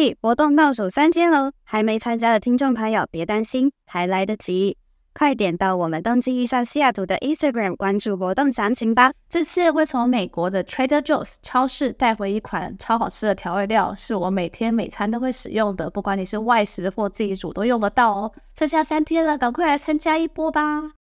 嘿，活动倒数三天喽，还没参加的听众朋友别担心，还来得及。快点到我们东京遇上西雅图的 Instagram 关注活动详情吧！这次会从美国的 Trader Joe's 超市带回一款超好吃的调味料，是我每天每餐都会使用的，不管你是外食或自己煮都用得到哦。剩下三天了，赶快来参加一波吧！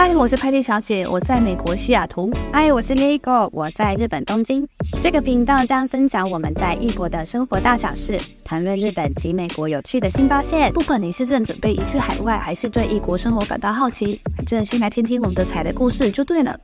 嗨，我是派蒂小姐，我在美国西雅图。嗨，我是 Nico，我在日本东京。这个频道将分享我们在异国的生活大小事，谈论日本及美国有趣的新发现。不管你是正准备移居海外，还是对异国生活感到好奇，反正先来听听我们的彩的故事就对了。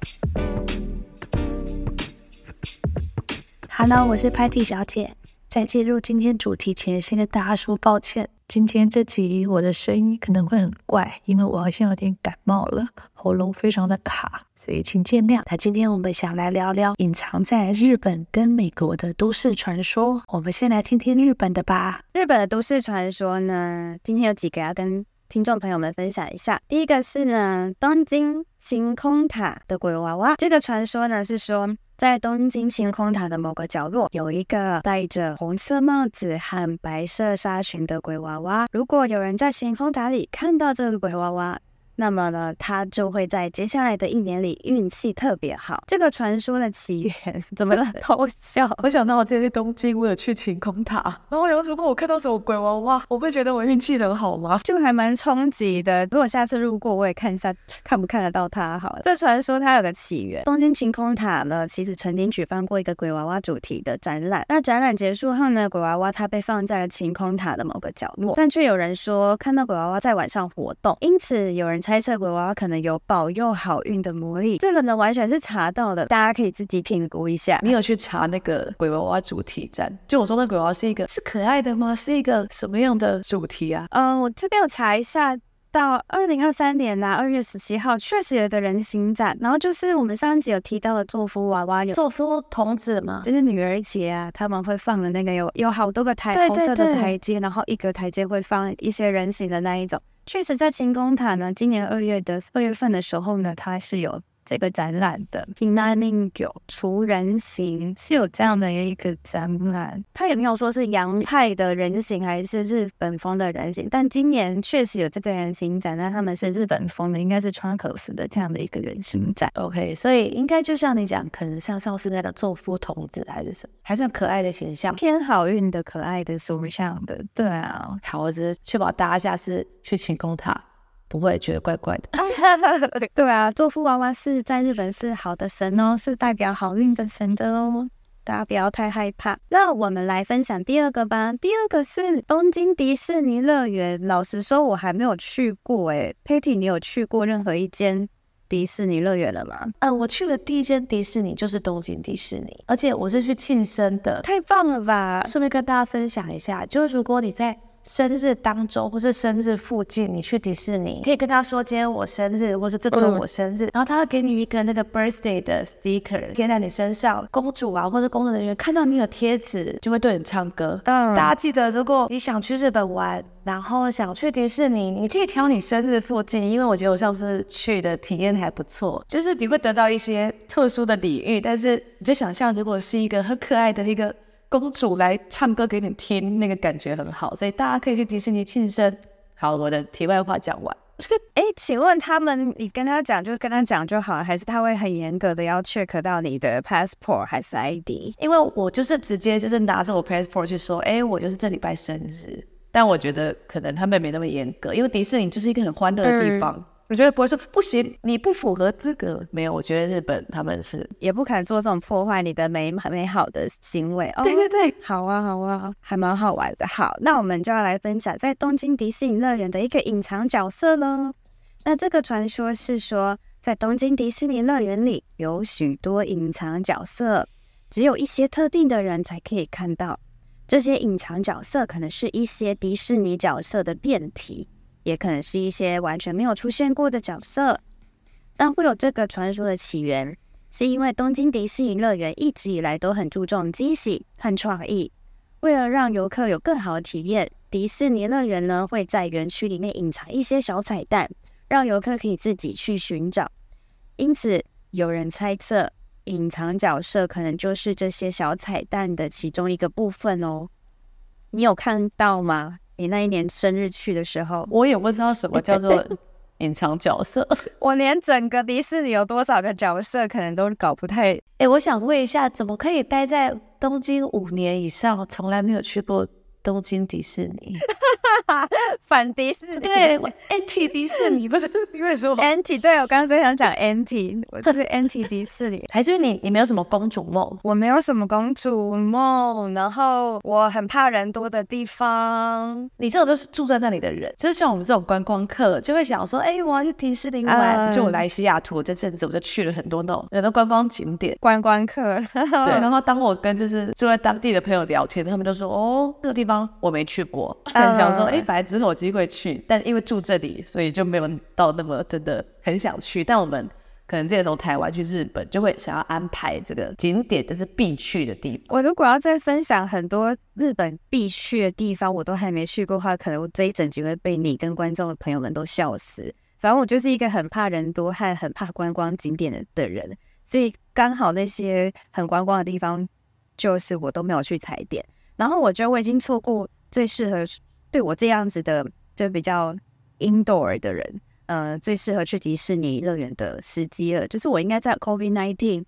Hello，我是派蒂小姐。在进入今天主题前，先跟大家说抱歉。今天这集我的声音可能会很怪，因为我好像有点感冒了，喉咙非常的卡，所以请见谅。那今天我们想来聊聊隐藏在日本跟美国的都市传说。我们先来听听日本的吧。日本的都市传说呢，今天有几个要跟听众朋友们分享一下。第一个是呢，东京晴空塔的鬼娃娃。这个传说呢是说。在东京晴空塔的某个角落，有一个戴着红色帽子和白色纱裙的鬼娃娃。如果有人在晴空塔里看到这个鬼娃娃，那么呢，他就会在接下来的一年里运气特别好。这个传说的起源 怎么了？偷笑。我想到我之前去东京，我有去晴空塔，然后有如果我看到什么鬼娃娃，我会觉得我运气很好吗？就还蛮冲击的。如果下次路过，我也看一下，看不看得到它好了。这传说它有个起源，东京晴空塔呢，其实曾经举办过一个鬼娃娃主题的展览。那展览结束后呢，鬼娃娃它被放在了晴空塔的某个角落，但却有人说看到鬼娃娃在晚上活动，因此有人。猜测鬼娃娃可能有保佑好运的魔力，这个呢完全是查到的，大家可以自己评估一下。你有去查那个鬼娃娃主题展？就我说那鬼娃娃是一个是可爱的吗？是一个什么样的主题啊？嗯，我这边有查一下，到二零二三年啦，二月十七号确实有个人形展，然后就是我们上一集有提到的祝福娃娃，有祝福童子嘛，就是女儿节啊，他们会放的那个有有好多个台红色的台阶，然后一个台阶会放一些人形的那一种。确实，在晴空塔呢，今年二月的二月份的时候呢，它是有。这个展览的平南令九除人形是有这样的一个展览，他也没有说是洋派的人形还是日本风的人形，但今年确实有这个人形展，那他们是日本风的，应该是川口市的这样的一个人形展。OK，所以应该就像你讲，可能像上次那个座敷童子还是什么，还算可爱的形象，偏好运的可爱的形象的。对啊，好，我只是确保大家下次去晴空塔。不会觉得怪怪的。对啊，座敷娃娃是在日本是好的神哦，是代表好运的神的哦，大家不要太害怕。那我们来分享第二个吧。第二个是东京迪士尼乐园。老实说，我还没有去过诶。Patty，你有去过任何一间迪士尼乐园了吗？嗯，我去的第一间迪士尼就是东京迪士尼，而且我是去庆生的。太棒了吧！顺便跟大家分享一下，就是如果你在。生日当周或是生日附近，你去迪士尼，可以跟他说今天我生日，或是这周我生日，嗯、然后他会给你一个那个 birthday 的 sticker 贴在你身上。公主啊，或者工作人员看到你有贴纸，就会对你唱歌。嗯，大家记得，如果你想去日本玩，然后想去迪士尼，你可以挑你生日附近，因为我觉得我上次去的体验还不错，就是你会得到一些特殊的礼遇。但是你就想象，如果是一个很可爱的一个。公主来唱歌给你听，那个感觉很好，所以大家可以去迪士尼庆生。好，我的题外话讲完。哎，请问他们，你跟他讲就跟他讲就好，还是他会很严格的要 check 到你的 passport 还是 ID？因为我就是直接就是拿着我 passport 去说，哎，我就是这礼拜生日。但我觉得可能他们没那么严格，因为迪士尼就是一个很欢乐的地方。嗯我觉得不会说不行，你不符合资格。没有，我觉得日本他们是也不可能做这种破坏你的美美好的行为。哦对对对，好啊好啊，还蛮好玩的。好，那我们就要来分享在东京迪士尼乐园的一个隐藏角色喽。那这个传说是说，在东京迪士尼乐园里有许多隐藏角色，只有一些特定的人才可以看到。这些隐藏角色可能是一些迪士尼角色的变体。也可能是一些完全没有出现过的角色，但会有这个传说的起源，是因为东京迪士尼乐园一直以来都很注重惊喜和创意，为了让游客有更好的体验，迪士尼乐园呢会在园区里面隐藏一些小彩蛋，让游客可以自己去寻找。因此，有人猜测，隐藏角色可能就是这些小彩蛋的其中一个部分哦。你有看到吗？你那一年生日去的时候，我也不知道什么 叫做隐藏角色。我连整个迪士尼有多少个角色，可能都搞不太。哎，我想问一下，怎么可以待在东京五年以上，从来没有去过东京迪士尼？反迪士尼，对，anti 迪士尼不是因为说 anti，对，我刚刚在想讲 anti，我就是 anti 迪士尼，还是你你没有什么公主梦？我没有什么公主梦，然后我很怕人多的地方。你这种就是住在那里的人，就是像我们这种观光客，就会想说，哎，我要去迪士尼玩。就我来西雅图这阵子，我就去了很多那种很多观光景点，观光客。对，然后当我跟就是住在当地的朋友聊天，他们就说，哦，这个地方我没去过，很想说。哎，反正之后有机会去，但因为住这里，所以就没有到那么真的很想去。但我们可能之前从台湾去日本，就会想要安排这个景点，就是必去的地方。我如果要再分享很多日本必去的地方，我都还没去过的话，可能我这一整集会被你跟观众的朋友们都笑死。反正我就是一个很怕人多和很怕观光景点的的人，所以刚好那些很观光的地方，就是我都没有去踩点。然后我觉得我已经错过最适合。对我这样子的，就比较 indoor 的人，呃，最适合去迪士尼乐园的时机了。就是我应该在 COVID nineteen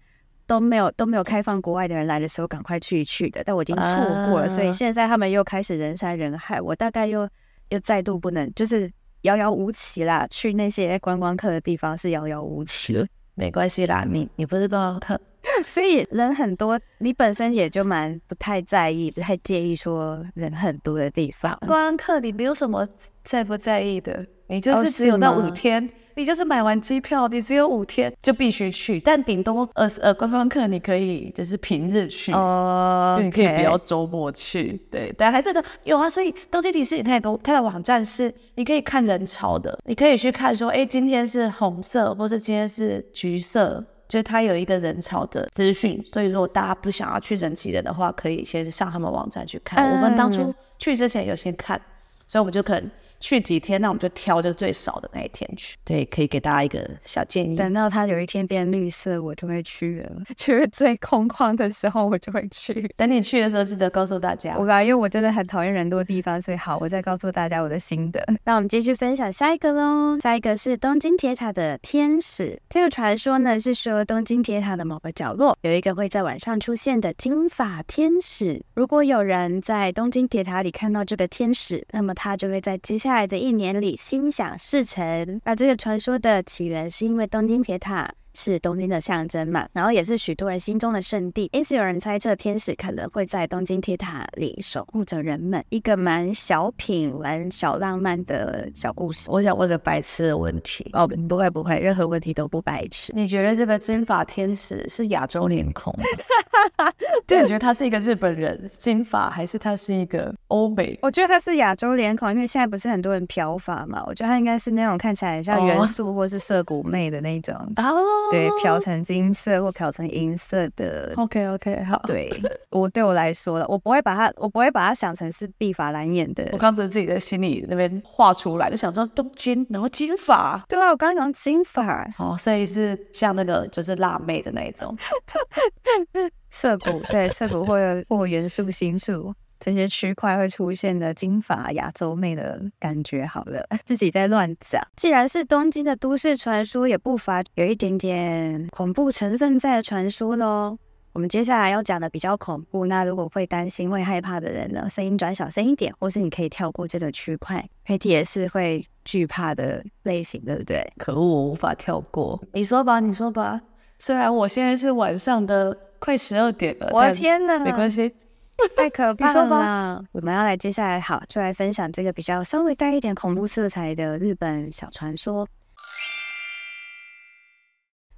都没有都没有开放国外的人来的时候，赶快去一去的。但我已经错过了，所以现在他们又开始人山人海，我大概又又再度不能，就是遥遥无期啦。去那些观光客的地方是遥遥无期了。没关系啦，你你不是观光客。所以人很多，你本身也就蛮不太在意、不太介意说人很多的地方。观光客你没有什么在不在意的，你就是只有那五天，哦、你就是买完机票，你只有五天就必须去。但顶多呃呃观光客你可以就是平日去哦，你可以不要周末去。对，但还是的有啊。所以东京迪士尼它有个它的网站是你可以看人潮的，你可以去看说，哎，今天是红色，或是今天是橘色。就是它有一个人潮的资讯，所以如果大家不想要去人挤人的话，可以先上他们网站去看。嗯、我们当初去之前有先看，所以我们就可能。去几天，那我们就挑就最少的那一天去。对，可以给大家一个小建议。等到它有一天变绿色，我就会去了。就是最空旷的时候，我就会去。等你去的时候，记得告诉大家。我吧，因为我真的很讨厌人多的地方，所以好，我再告诉大家我的心得。那我们继续分享下一个喽。下一个是东京铁塔的天使。这个传说呢，是说东京铁塔的某个角落有一个会在晚上出现的金发天使。如果有人在东京铁塔里看到这个天使，那么他就会在接下下来的一年里心想事成。那这个传说的起源是因为东京铁塔。是东京的象征嘛，然后也是许多人心中的圣地，因此有人猜测天使可能会在东京铁塔里守护着人们。一个蛮小品、蛮小浪漫的小故事。我想问个白痴的问题哦，不会不会，任何问题都不白痴。你觉得这个金发天使是亚洲脸孔？就你觉得他是一个日本人金发，还是他是一个欧美？我觉得他是亚洲脸孔，因为现在不是很多人漂发嘛，我觉得他应该是那种看起来像元素或是涩谷妹的那种 哦。对，漂成金色或漂成银色的。OK OK，好。对，我对我来说了，我不会把它，我不会把它想成是碧法蓝眼的。我刚才自己在心里那边画出来，就想说东京，然后金发。对啊，我刚刚讲金发。哦，所以是像那个就是辣妹的那种。涩谷，对，涩谷或者或元素新宿。这些区块会出现的金发亚洲妹的感觉，好了，自己在乱讲。既然是东京的都市传说，也不乏有一点点恐怖成分在的传说喽。我们接下来要讲的比较恐怖，那如果会担心、会害怕的人呢，声音转小声一点，或是你可以跳过这个区块。佩蒂也是会惧怕的类型，对不对？可恶，我无法跳过。你说吧，你说吧。虽然我现在是晚上的快十二点了，我的天哪，没关系。太可怕了！我们要来接下来，好，就来分享这个比较稍微带一点恐怖色彩的日本小传说。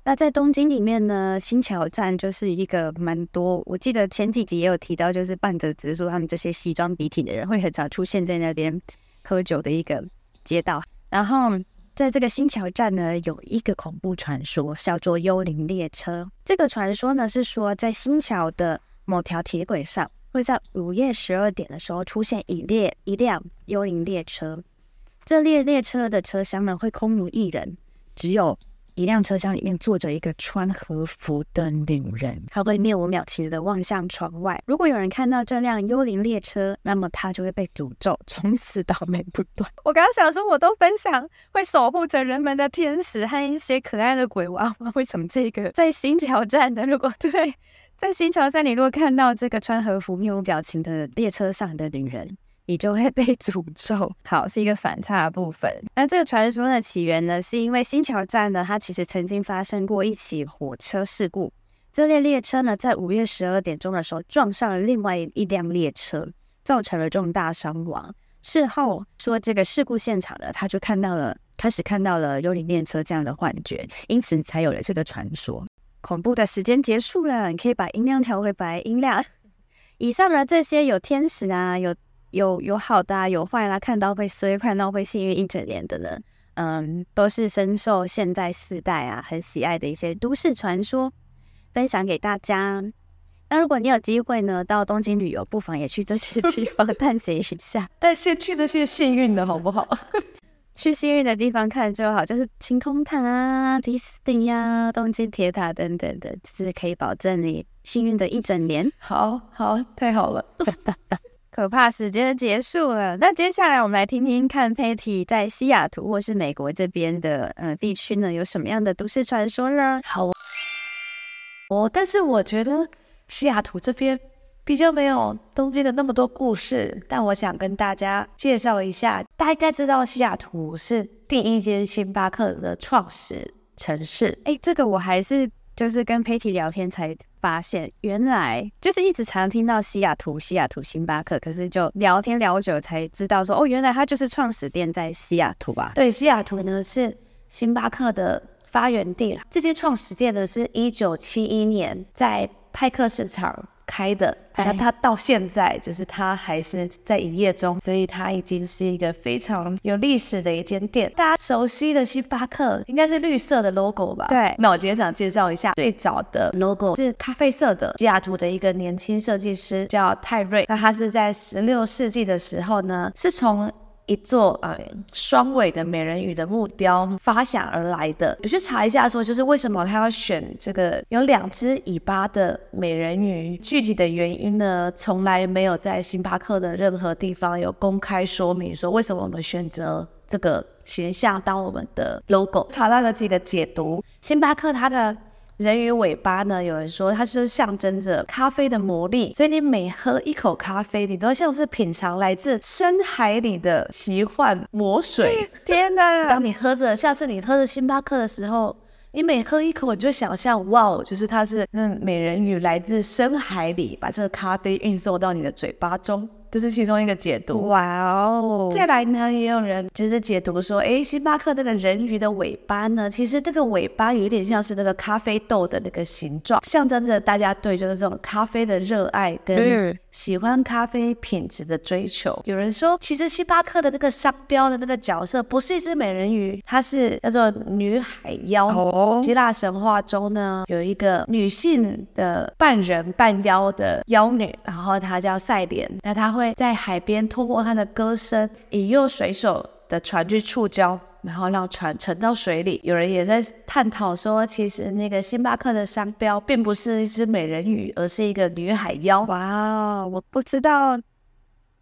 那在东京里面呢，新桥站就是一个蛮多，我记得前几集也有提到，就是半泽直树他们这些西装笔挺的人会很常出现在那边喝酒的一个街道。然后在这个新桥站呢，有一个恐怖传说，叫做幽灵列车。这个传说呢是说，在新桥的某条铁轨上。会在午夜十二点的时候出现一列一辆幽灵列车。这列列车的车厢呢，会空无一人，只有一辆车厢里面坐着一个穿和服的女人，她会面无表情的望向窗外。如果有人看到这辆幽灵列车，那么他就会被诅咒，从此倒霉不断。我刚刚想说，我都分享会守护着人们的天使和一些可爱的鬼娃娃，为什么这个在新挑战的？如果对，在新桥站，你如果看到这个穿和服、面无表情的列车上的女人，你就会 被诅咒。好，是一个反差的部分。那这个传说的起源呢，是因为新桥站呢，它其实曾经发生过一起火车事故。这列列车呢，在午夜十二点钟的时候撞上了另外一辆列车，造成了重大伤亡。事后说，这个事故现场呢，他就看到了，开始看到了幽灵列车这样的幻觉，因此才有了这个传说。恐怖的时间结束了，你可以把音量调回白音量。以上的这些有天使啊，有。有有好的、啊，有坏啦、啊，看到会衰，看到会幸运一整年的呢，嗯，都是深受现代世代啊很喜爱的一些都市传说，分享给大家。那如果你有机会呢，到东京旅游，不妨也去这些地方 探险一下。但先去那些幸运的好不好？去幸运的地方看就好，就是晴空塔啊、迪士尼呀、东京铁塔等等的，就是可以保证你幸运的一整年。好好，太好了。可怕时间结束了，那接下来我们来听听看，Patty 在西雅图或是美国这边的呃地区呢，有什么样的都市传说呢？好，哦，但是我觉得西雅图这边比较没有东京的那么多故事，但我想跟大家介绍一下，大家应该知道西雅图是第一间星巴克的创始城市。哎，这个我还是。就是跟 Patty 聊天才发现，原来就是一直常听到西雅图、西雅图星巴克，可是就聊天聊久才知道说，哦，原来它就是创始店在西雅图啊？对，西雅图呢是星巴克的发源地。这间创始店呢是一九七一年在派克市场开的，那它到现在就是它还是在营业中，所以它已经是一个非常有历史的一间店。大家熟悉的星巴克应该是绿色的 logo 吧？对。那我今天想介绍一下最早的 logo 是咖啡色的，西雅图的一个年轻设计师叫泰瑞。那他是在十六世纪的时候呢，是从一座呃双尾的美人鱼的木雕发想而来的，有去查一下说，就是为什么他要选这个有两只尾巴的美人鱼？具体的原因呢，从来没有在星巴克的任何地方有公开说明说为什么我们选择这个形象当我们的 logo。查到了几个解读，星巴克它的。人鱼尾巴呢？有人说它就是象征着咖啡的魔力，所以你每喝一口咖啡，你都像是品尝来自深海里的奇幻魔水。天哪！当你喝着，下次你喝着星巴克的时候，你每喝一口，你就想象，哇哦，就是它是那美人鱼来自深海里，把这个咖啡运送到你的嘴巴中。这是其中一个解读。哇哦！再来呢，也有人就是解读说，哎，星巴克那个人鱼的尾巴呢，其实这个尾巴有点像是那个咖啡豆的那个形状，象征着大家对就是这种咖啡的热爱跟喜欢咖啡品质的追求。嗯、有人说，其实星巴克的那个商标的那个角色不是一只美人鱼，它是叫做女海妖。哦、希腊神话中呢，有一个女性的半人半妖的妖女，然后她叫赛莲，那她。会在海边通过他的歌声，引诱水手的船去触礁，然后让船沉到水里。有人也在探讨说，其实那个星巴克的商标并不是一只美人鱼，而是一个女海妖。哇，我不知道。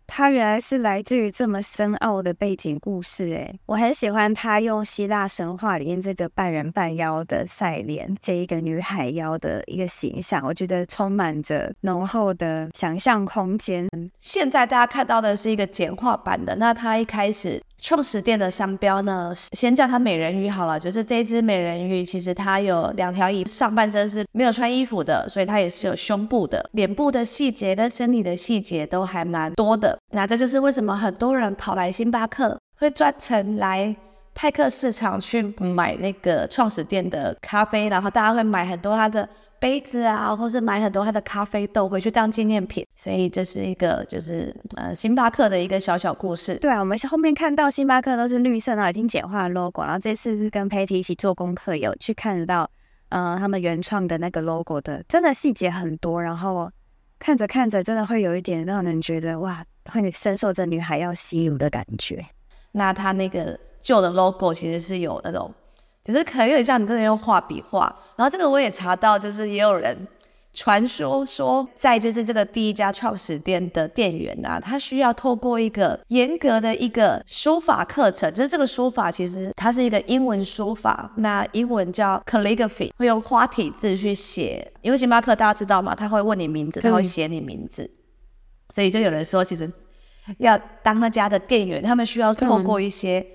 它原来是来自于这么深奥的背景故事，诶，我很喜欢他用希腊神话里面这个半人半妖的赛莲这一个女海妖的一个形象，我觉得充满着浓厚的想象空间。现在大家看到的是一个简化版的，那它一开始。创始店的商标呢，先叫它美人鱼好了。就是这只美人鱼，其实它有两条尾，上半身是没有穿衣服的，所以它也是有胸部的，脸部的细节跟身体的细节都还蛮多的。那这就是为什么很多人跑来星巴克，会专程来派克市场去买那个创始店的咖啡，然后大家会买很多它的。杯子啊，或是买很多他的咖啡豆回去当纪念品，所以这是一个就是呃星巴克的一个小小故事。对啊，我们后面看到星巴克都是绿色，然后已经简化 logo，然后这次是跟 Patty 一起做功课，有去看得到呃他们原创的那个 logo 的，真的细节很多，然后看着看着，真的会有一点让人觉得哇，会深受这女孩要吸引的感觉。那它那个旧的 logo 其实是有那种，只是可能有点像你真的用画笔画。然后这个我也查到，就是也有人。传说说，在就是这个第一家创始店的店员啊，他需要透过一个严格的一个书法课程，就是这个书法其实它是一个英文书法，那英文叫 calligraphy，会用花体字去写。因为星巴克大家知道嘛？他会问你名字，他会写你名字，所以就有人说，其实要当那家的店员，他们需要透过一些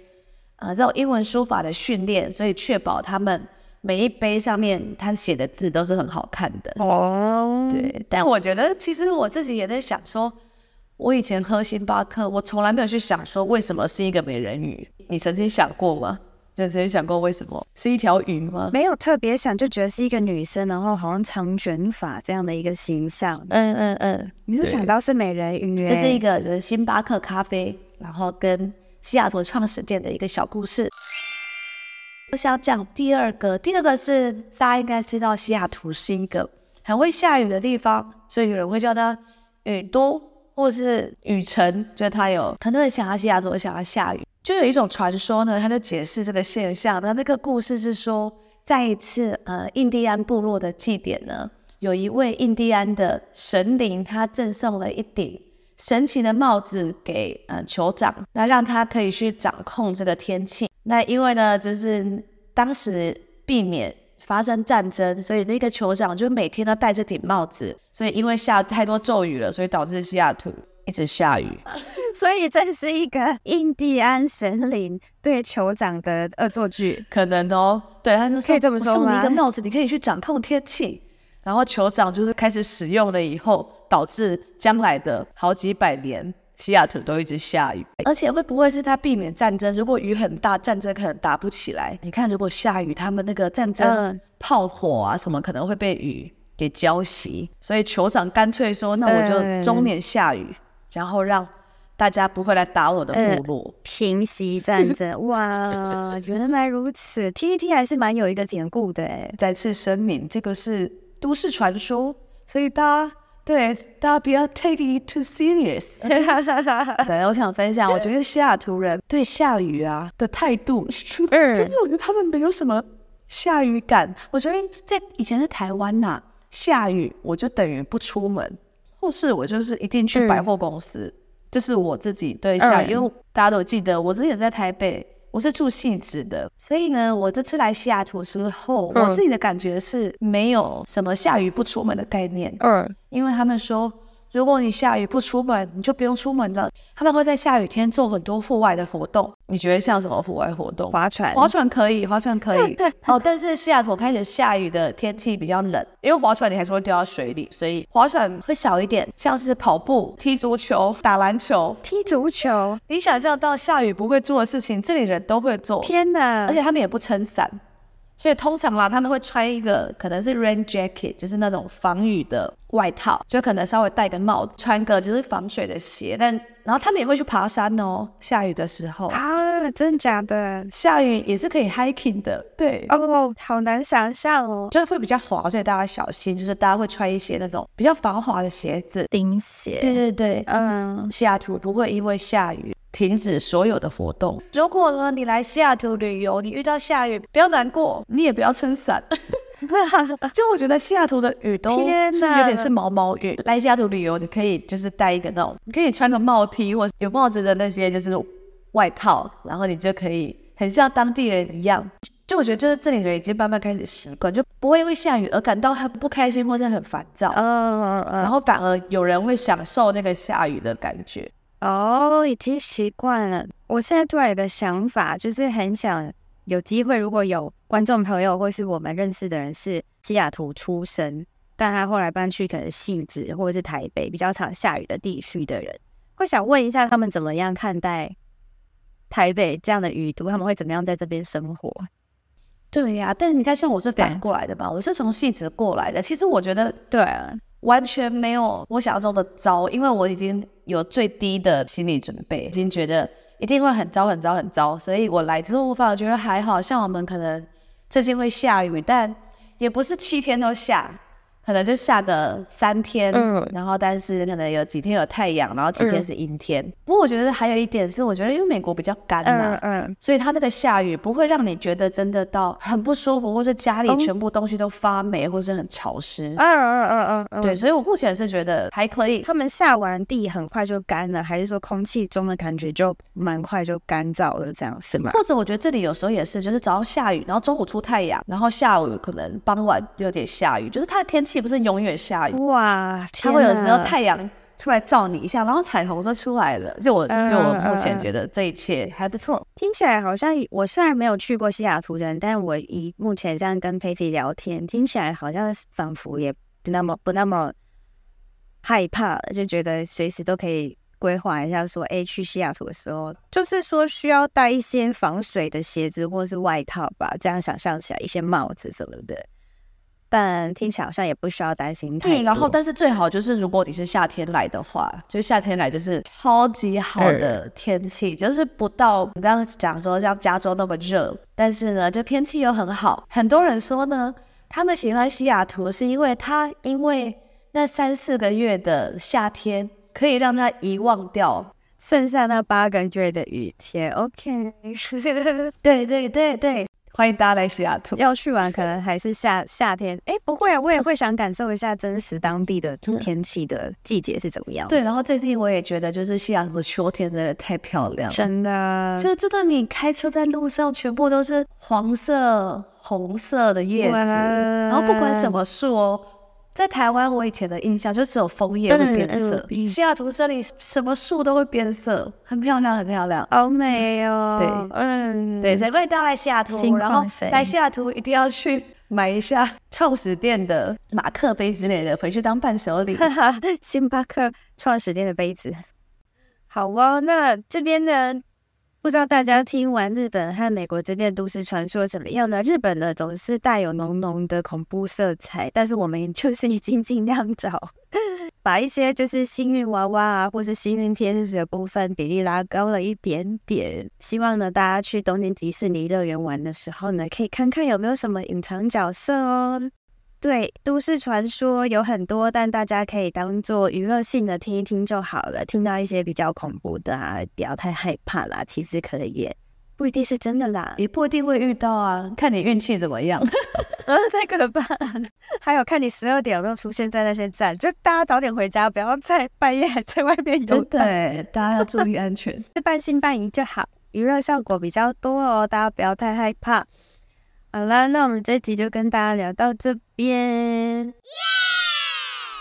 呃这种英文书法的训练，所以确保他们。每一杯上面他写的字都是很好看的哦，对。但我觉得其实我自己也在想说，我以前喝星巴克，我从来没有去想说为什么是一个美人鱼。你曾经想过吗？就曾经想过为什么是一条鱼吗？没有特别想，就觉得是一个女生，然后好像长卷发这样的一个形象。嗯嗯嗯，你就想到是美人鱼。这是一个就是星巴克咖啡，然后跟西雅图创始店的一个小故事。我想讲第二个，第二个是大家应该知道，西雅图是一个很会下雨的地方，所以有人会叫它雨都或是雨城，就他有很多人想要西雅图，想要下雨。就有一种传说呢，他就解释这个现象。那那个故事是说，在一次呃印第安部落的祭典呢，有一位印第安的神灵，他赠送了一顶神奇的帽子给呃酋长，那让他可以去掌控这个天气。那因为呢，就是当时避免发生战争，所以那个酋长就每天都戴着顶帽子。所以因为下太多咒语了，所以导致西雅图一直下雨。所以这是一个印第安神灵对酋长的恶作剧，可能哦。对，他就可以这么说吗？送你一个帽子，你可以去掌控天气。然后酋长就是开始使用了以后，导致将来的好几百年。西雅图都一直下雨，而且会不会是他避免战争？如果雨很大，战争可能打不起来。你看，如果下雨，他们那个战争炮火啊什么可能会被雨给浇熄。所以酋长干脆说：“那我就终年下雨，然后让大家不会来打我的部落，平息战争。”哇，原来如此！TTT 还是蛮有一个典故的哎。再次声明，这个是都市传说，所以大家。对，大家不要 take it too serious。对，我想分享，我觉得西雅图人对下雨啊的态度，嗯，就是我觉得他们没有什么下雨感。我觉得在以前在台湾呐、啊，下雨我就等于不出门，或是我就是一定去百货公司。这是我自己对下雨，因为大家都记得我之前在台北。我是住戏子的，所以呢，我这次来西雅图之后，嗯，我自己的感觉是没有什么下雨不出门的概念。嗯，因为他们说。如果你下雨不出门，你就不用出门了。他们会在下雨天做很多户外的活动。你觉得像什么户外活动？划船，划船可以，划船可以。哦，但是西雅图开始下雨的天气比较冷，因为划船你还是会掉到水里，所以划船会少一点。像是跑步、踢足球、打篮球、踢足球，你想象到下雨不会做的事情，这里人都会做。天哪！而且他们也不撑伞。所以通常啦，他们会穿一个可能是 rain jacket，就是那种防雨的外套，就可能稍微戴个帽子，穿个就是防水的鞋。但然后他们也会去爬山哦，下雨的时候啊，真的假的？下雨也是可以 hiking 的，对哦，好难想象哦，就是会比较滑，所以大家小心，就是大家会穿一些那种比较防滑的鞋子，钉鞋。对对对，嗯，西雅图不会因为下雨。停止所有的活动。如果呢，你来西雅图旅游，你遇到下雨，不要难过，你也不要撑伞。就我觉得西雅图的雨都是有点是毛毛雨。来西雅图旅游，你可以就是带一个那种，你可以穿个帽 T 或者有帽子的那些就是外套，然后你就可以很像当地人一样。就我觉得，就是这里人已经慢慢开始习惯，就不会因为下雨而感到很不开心或者很烦躁。嗯嗯嗯。然后反而有人会享受那个下雨的感觉。哦，已经习惯了。我现在突然有个想法，就是很想有机会，如果有观众朋友或是我们认识的人是西雅图出生，但他后来搬去可能汐止或者是台北比较常下雨的地区的人，会想问一下他们怎么样看待台北这样的雨都，他们会怎么样在这边生活？对呀、啊，但是你看，像我是反过来的吧，我是从汐止过来的。其实我觉得，对啊。完全没有我想象中的糟，因为我已经有最低的心理准备，已经觉得一定会很糟、很糟、很糟，所以我来之后我反而觉得还好。像我们可能最近会下雨，但也不是七天都下，可能就下个三天，嗯，然后但是可能有几天有太阳，然后几天是阴天。嗯、不过我觉得还有一点是，我觉得因为美国比较干嘛，嗯，嗯，所以它那个下雨不会让你觉得真的到很不舒服，或是家里全部东西都发霉，或是很潮湿。嗯嗯嗯嗯，对，所以我目前是觉得还可以。他们下完地很快就干了，还是说空气中的感觉就蛮快就干燥了，这样是吗？或者我觉得这里有时候也是，就是早上下雨，然后中午出太阳，然后下午可能傍晚有点下雨，就是它的天气不是永远下。雨哇，它会有时候太阳出来照你一下，然后彩虹就出来了。就我就我目前觉得这一切还不错。听起来好像我虽然没有去过西雅图的人，但我以目前这样跟 Patty 聊天，听起来好像仿佛也不那么不那么害怕了，就觉得随时都可以规划一下说，说哎去西雅图的时候，就是说需要带一些防水的鞋子或是外套吧。这样想象起来，一些帽子什么的。但听起来好像也不需要担心太多。对，然后但是最好就是如果你是夏天来的话，就夏天来就是超级好的天气，嗯、就是不到你刚刚讲说像加州那么热，但是呢，就天气又很好。很多人说呢，他们喜欢西雅图是因为它因为那三四个月的夏天可以让他遗忘掉剩下那八个月的雨天。OK，对对对对。欢迎大家来西雅图。要去玩，可能还是夏夏天。哎，不会啊，我也会想感受一下真实当地的天气的季节是怎么样。对，然后最近我也觉得，就是西雅图的秋天真的太漂亮了，真的。就真的，你开车在路上，全部都是黄色、红色的叶子，然后不管什么树哦。在台湾，我以前的印象就只有枫叶会变色。西雅图这里什么树都会变色，很漂亮，很漂亮，好美哦。对，嗯，对，所以欢迎来西雅图，然后来西雅图一定要去买一下创始店的马克杯之类的，回去当伴手礼。星巴克创始店的杯子，好哦。那这边呢？不知道大家听完日本和美国这边都市传说怎么样呢？日本呢总是带有浓浓的恐怖色彩，但是我们就是已经尽量找，把一些就是幸运娃娃啊，或是幸运天使的部分比例拉高了一点点。希望呢，大家去东京迪士尼乐园玩的时候呢，可以看看有没有什么隐藏角色哦。对，都市传说有很多，但大家可以当做娱乐性的听一听就好了。听到一些比较恐怖的啊，不要太害怕啦。其实可以不一定是真的啦，也不一定会遇到啊，看你运气怎么样。呃，太可怕了。还有看你十二点有没有出现在那些站，就大家早点回家，不要在半夜还在外面游。对，大家要注意安全，半信半疑就好，娱乐效果比较多哦，大家不要太害怕。好啦，那我们这集就跟大家聊到这边。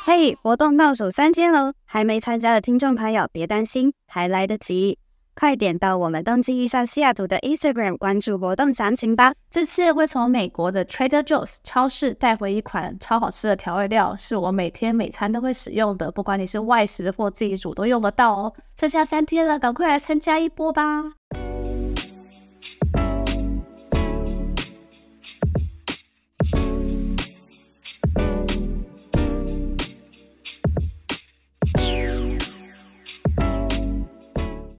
嘿，活动倒数三天喽，还没参加的听众朋友别担心，还来得及，快点到我们东京艺上西雅图的 Instagram 关注活动详情吧。这次会从美国的 Trader Joe's 超市带回一款超好吃的调味料，是我每天每餐都会使用的，不管你是外食或自己煮都用得到哦。剩下三天了，赶快来参加一波吧！